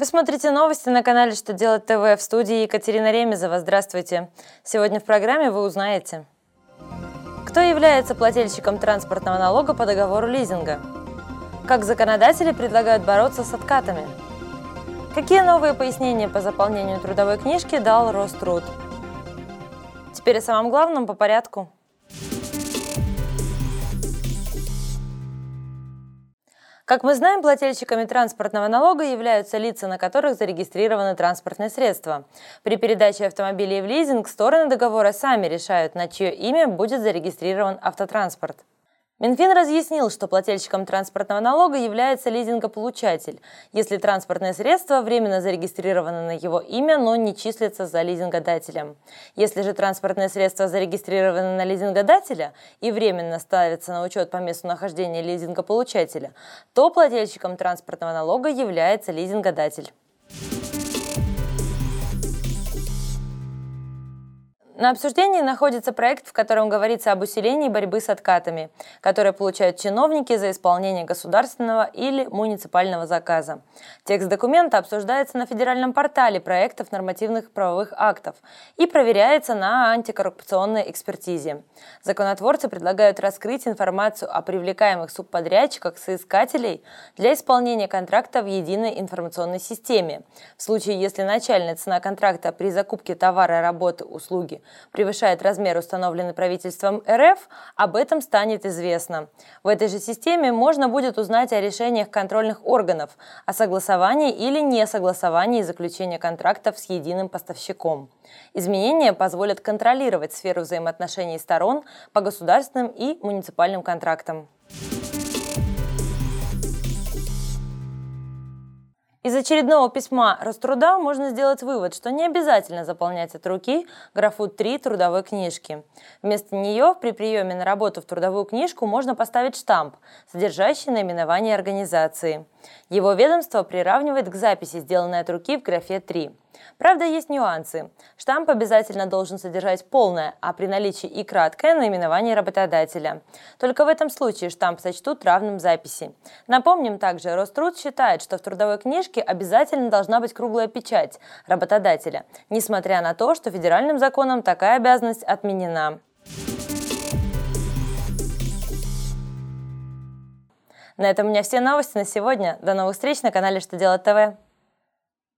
Вы смотрите новости на канале «Что делать ТВ» в студии Екатерина Ремезова. Здравствуйте. Сегодня в программе вы узнаете, кто является плательщиком транспортного налога по договору лизинга, как законодатели предлагают бороться с откатами, какие новые пояснения по заполнению трудовой книжки дал Роструд. Теперь о самом главном по порядку – Как мы знаем, плательщиками транспортного налога являются лица, на которых зарегистрированы транспортные средства. При передаче автомобилей в лизинг стороны договора сами решают, на чье имя будет зарегистрирован автотранспорт. Минфин разъяснил, что плательщиком транспортного налога является лизингополучатель, если транспортное средство временно зарегистрировано на его имя, но не числится за лизингодателем. Если же транспортное средство зарегистрировано на лизингодателя и временно ставится на учет по месту нахождения лизингополучателя, то плательщиком транспортного налога является лизингодатель. На обсуждении находится проект, в котором говорится об усилении борьбы с откатами, которые получают чиновники за исполнение государственного или муниципального заказа. Текст документа обсуждается на федеральном портале проектов нормативных правовых актов и проверяется на антикоррупционной экспертизе. Законотворцы предлагают раскрыть информацию о привлекаемых субподрядчиках соискателей для исполнения контракта в единой информационной системе. В случае, если начальная цена контракта при закупке товара, работы, услуги превышает размер, установленный правительством РФ, об этом станет известно. В этой же системе можно будет узнать о решениях контрольных органов, о согласовании или несогласовании заключения контрактов с единым поставщиком. Изменения позволят контролировать сферу взаимоотношений сторон по государственным и муниципальным контрактам. Из очередного письма Роструда можно сделать вывод, что не обязательно заполнять от руки графу 3 трудовой книжки. Вместо нее при приеме на работу в трудовую книжку можно поставить штамп, содержащий наименование организации. Его ведомство приравнивает к записи, сделанной от руки в графе 3. Правда, есть нюансы. Штамп обязательно должен содержать полное, а при наличии и краткое наименование работодателя. Только в этом случае штамп сочтут равным записи. Напомним также, Роструд считает, что в трудовой книжке обязательно должна быть круглая печать работодателя, несмотря на то, что федеральным законом такая обязанность отменена. На этом у меня все новости на сегодня. До новых встреч на канале «Что делать ТВ».